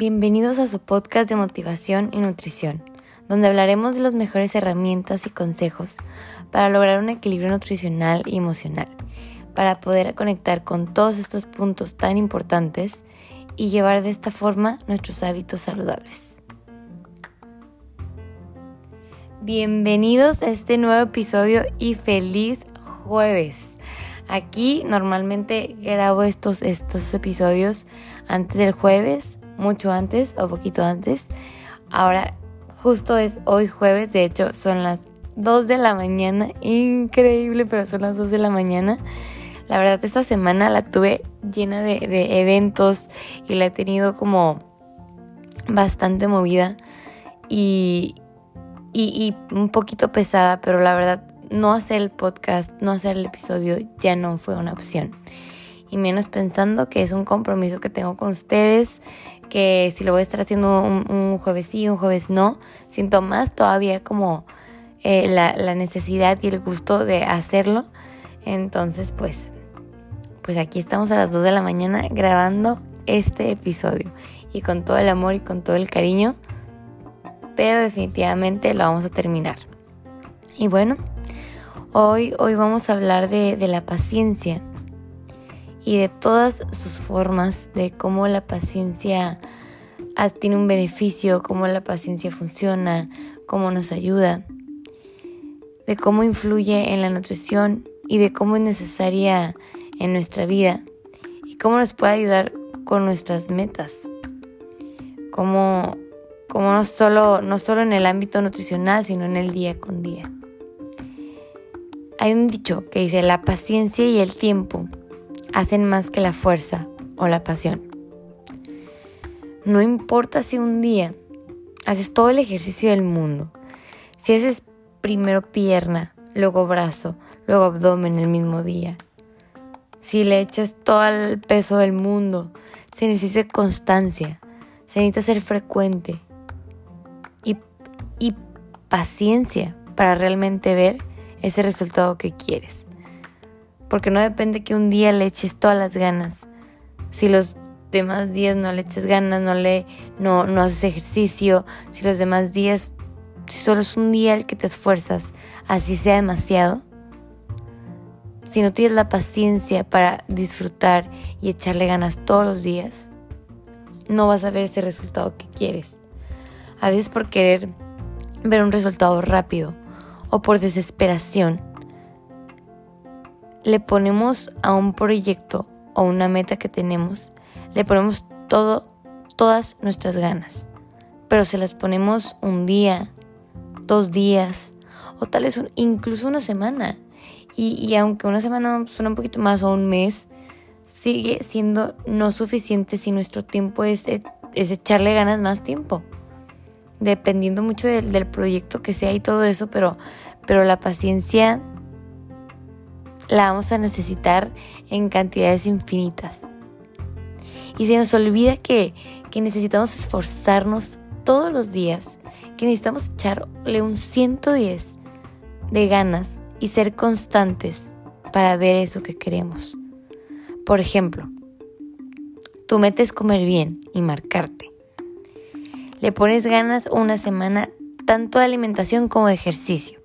Bienvenidos a su podcast de motivación y nutrición, donde hablaremos de las mejores herramientas y consejos para lograr un equilibrio nutricional y emocional, para poder conectar con todos estos puntos tan importantes y llevar de esta forma nuestros hábitos saludables. Bienvenidos a este nuevo episodio y feliz jueves. Aquí normalmente grabo estos, estos episodios antes del jueves mucho antes o poquito antes. Ahora justo es hoy jueves, de hecho son las 2 de la mañana, increíble, pero son las 2 de la mañana. La verdad esta semana la tuve llena de, eventos y la he tenido como bastante movida y, y, y un poquito pesada, pero la verdad no hacer el podcast, no hacer el episodio ya no fue una opción. Y menos pensando que es un compromiso que tengo con ustedes, que si lo voy a estar haciendo un, jueves sí, un jueves no, siento más todavía como eh, la, la, necesidad y el gusto de hacerlo. Entonces, pues, pues aquí estamos a las 2 de la mañana grabando este episodio y con todo el amor y con todo el cariño, pero definitivamente lo vamos a terminar. Y bueno, hoy, hoy vamos a hablar de, de la paciencia y de todas sus formas, de cómo la paciencia tiene un beneficio, cómo la paciencia funciona, cómo nos ayuda, de cómo influye en la nutrición y de cómo es necesaria en nuestra vida y cómo nos puede ayudar con nuestras metas. Como, no, solo, no solo en el ámbito nutricional, sino en el día con día. Hay un dicho que dice, la paciencia y el tiempo hacen más que la fuerza o la pasión. No importa si un día haces todo el ejercicio del mundo, si haces primero pierna, luego brazo, luego abdomen el mismo día, si le echas todo el peso del mundo, se necesita constancia, se necesita ser frecuente y, y paciencia para realmente ver ese resultado que quieres porque no depende que un día le eches todas las ganas. Si los demás días no le eches ganas, no le no, no haces ejercicio, si los demás días, si solo es un día el que te esfuerzas, así sea demasiado. Si no tienes la paciencia para disfrutar y echarle ganas todos los días, no vas a ver ese resultado que quieres. A veces por querer ver un resultado rápido o por desesperación, le ponemos a un proyecto o una meta que tenemos, le ponemos todo, todas nuestras ganas, pero se las ponemos un día, dos días o tal vez incluso una semana. Y, aunque una semana suena un poquito más o un mes, sigue siendo no suficiente si nuestro tiempo es, es echarle ganas más tiempo. Dependiendo mucho del, del proyecto que sea y todo eso, pero, pero la paciencia la vamos a necesitar en cantidades infinitas. Y se nos olvida que, necesitamos esforzarnos todos los días, que necesitamos echarle un 110 de ganas y ser constantes para ver eso que queremos. Por ejemplo, tú metes comer bien y marcarte. Le pones ganas una semana tanto de alimentación como de ejercicio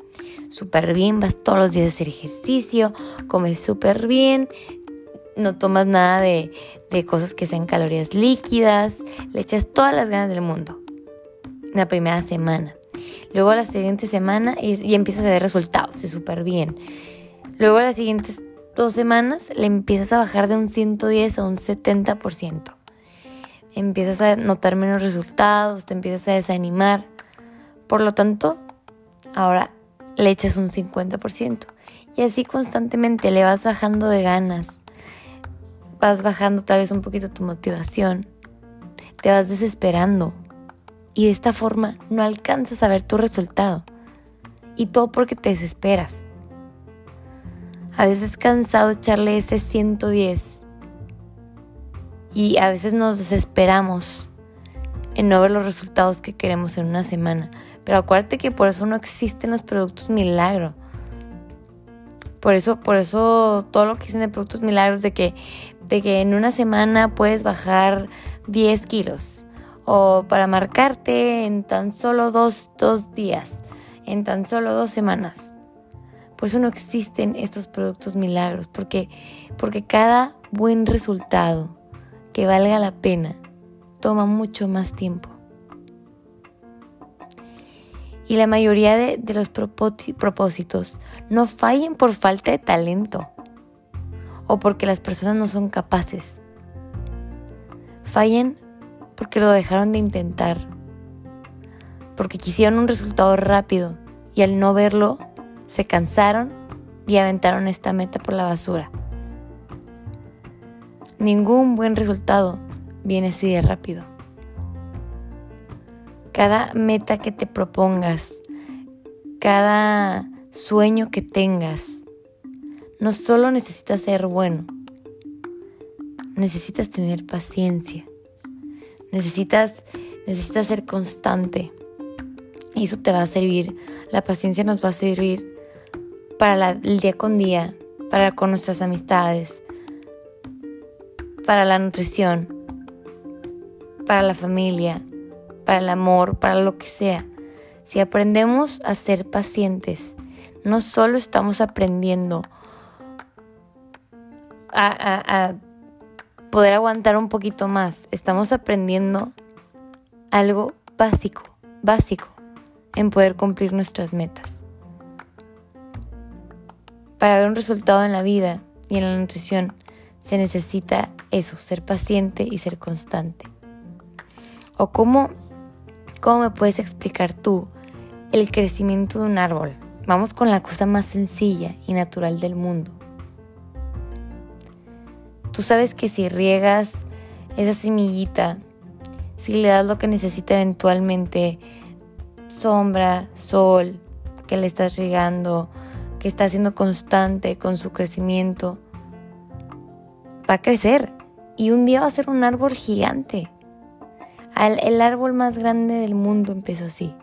súper bien, vas todos los días a hacer ejercicio, comes súper bien, no tomas nada de, cosas que sean calorías líquidas, le echas todas las ganas del mundo. La primera semana. Luego la siguiente semana y, empiezas a ver resultados, y súper bien. Luego las siguientes dos semanas le empiezas a bajar de un 110 a un 70%. Empiezas a notar menos resultados, te empiezas a desanimar. Por lo tanto, ahora le echas un 50%. Y así constantemente le vas bajando de ganas. Vas bajando tal vez un poquito tu motivación. Te vas desesperando. Y de esta forma no alcanzas a ver tu resultado. Y todo porque te desesperas. A veces es cansado echarle ese 110. Y a veces nos desesperamos en no ver los resultados que queremos en una semana. Pero acuérdate que por eso no existen los productos milagro. Por eso, por eso todo lo que dicen de productos milagros de que, de que en una semana puedes bajar 10 kilos o para marcarte en tan solo dos, dos días, en tan solo dos semanas. Por eso no existen estos productos milagros, porque, porque cada buen resultado que valga la pena toma mucho más tiempo. Y la mayoría de, los propósitos no fallen por falta de talento o porque las personas no son capaces. Fallen porque lo dejaron de intentar, porque quisieron un resultado rápido y al no verlo se cansaron y aventaron esta meta por la basura. Ningún buen resultado viene así de rápido. Cada meta que te propongas, cada sueño que tengas, no solo necesitas ser bueno, necesitas tener paciencia, necesitas, necesitas ser constante. Y eso te va a servir, la paciencia nos va a servir para el día con día, para con nuestras amistades, para la nutrición, para la familia, para el amor, para lo que sea. Si aprendemos a ser pacientes, no solo estamos aprendiendo a, poder aguantar un poquito más, estamos aprendiendo algo básico, básico en poder cumplir nuestras metas. Para ver un resultado en la vida y en la nutrición se necesita eso, ser paciente y ser constante. ¿O cómo, cómo me puedes explicar tú el crecimiento de un árbol? Vamos con la cosa más sencilla y natural del mundo. Tú sabes que si riegas esa semillita, si le das lo que necesita eventualmente, sombra, sol, que le estás regando, que está siendo constante con su crecimiento, va a crecer y un día va a ser un árbol gigante. El árbol más grande del mundo empezó así.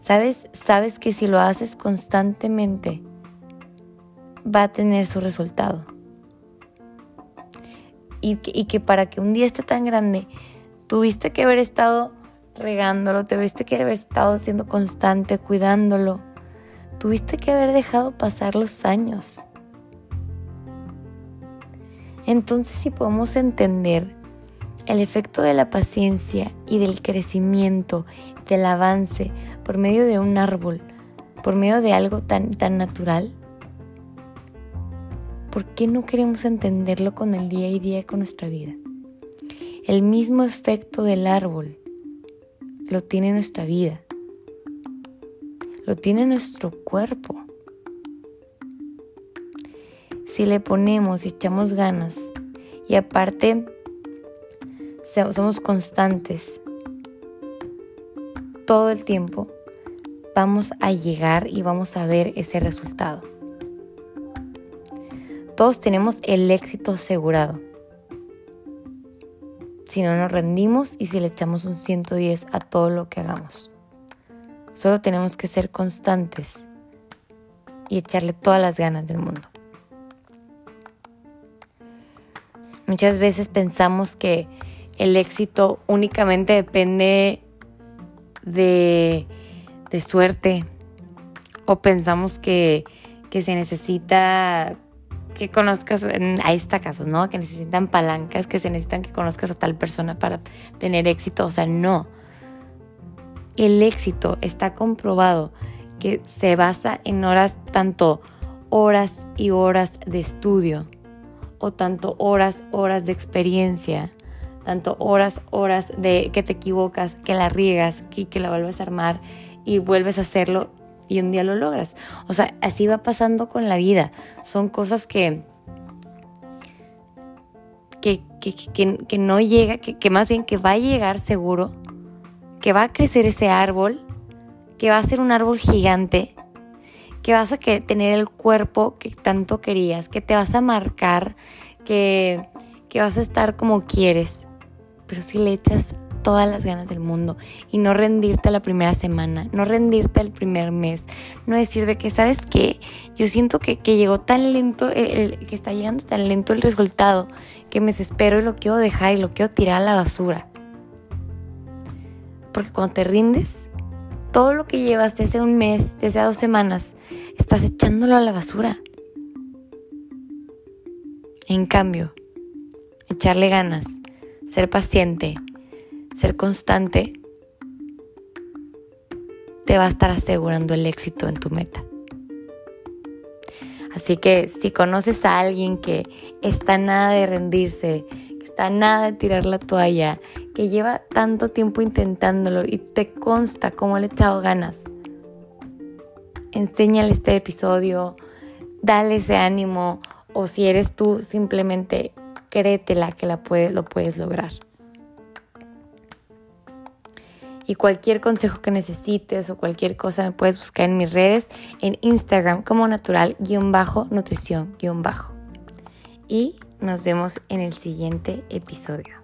¿Sabes? Sabes que si lo haces constantemente, va a tener su resultado. Y que, y que para que un día esté tan grande, tuviste que haber estado regándolo, tuviste que haber estado siendo constante, cuidándolo. Tuviste que haber dejado pasar los años. Entonces si podemos entender el efecto de la paciencia y del crecimiento, del avance por medio de un árbol, por medio de algo tan, tan natural, ¿por qué no queremos entenderlo con el día y día con nuestra vida? El mismo efecto del árbol lo tiene nuestra vida, lo tiene nuestro cuerpo. Si le ponemos y echamos ganas y aparte somos constantes todo el tiempo, vamos a llegar y vamos a ver ese resultado. Todos tenemos el éxito asegurado si no nos rendimos y si le echamos un 110 a todo lo que hagamos. Solo tenemos que ser constantes y echarle todas las ganas del mundo. Muchas veces pensamos que el éxito únicamente depende de, de suerte o pensamos que, que se necesita que conozcas, ahí está casos, ¿no? Que necesitan palancas, que se necesitan que conozcas a tal persona para tener éxito. O sea, no. El éxito está comprobado que se basa en horas, tanto horas y horas de estudio, o tanto horas, horas de experiencia, tanto horas, horas de que te equivocas, que la riegas, que, que la vuelves a armar y vuelves a hacerlo y un día lo logras. O sea, así va pasando con la vida. Son cosas que, que, que, no llega, que, más bien que va a llegar seguro, que va a crecer ese árbol, que va a ser un árbol gigante, que vas a tener el cuerpo que tanto querías, que te vas a marcar, que, que vas a estar como quieres. Pero si le echas todas las ganas del mundo y no rendirte la primera semana, no rendirte el primer mes, no decir de que, ¿sabes qué? Yo siento que, llegó tan lento, el, que está llegando tan lento el resultado que me desespero y lo quiero dejar y lo quiero tirar a la basura. Porque cuando te rindes, todo lo que llevas desde un mes, desde dos semanas, estás echándolo a la basura. En cambio, echarle ganas, ser paciente, ser constante, te va a estar asegurando el éxito en tu meta. Así que si conoces a alguien que está nada de rendirse, que está nada de tirar la toalla, que lleva tanto tiempo intentándolo y te consta cómo le he echado ganas, enséñale este episodio, dale ese ánimo o si eres tú simplemente créetela que la puedes, lo puedes lograr. Y cualquier consejo que necesites o cualquier cosa me puedes buscar en mis redes, en Instagram como natural-nutrición-. Y nos vemos en el siguiente episodio.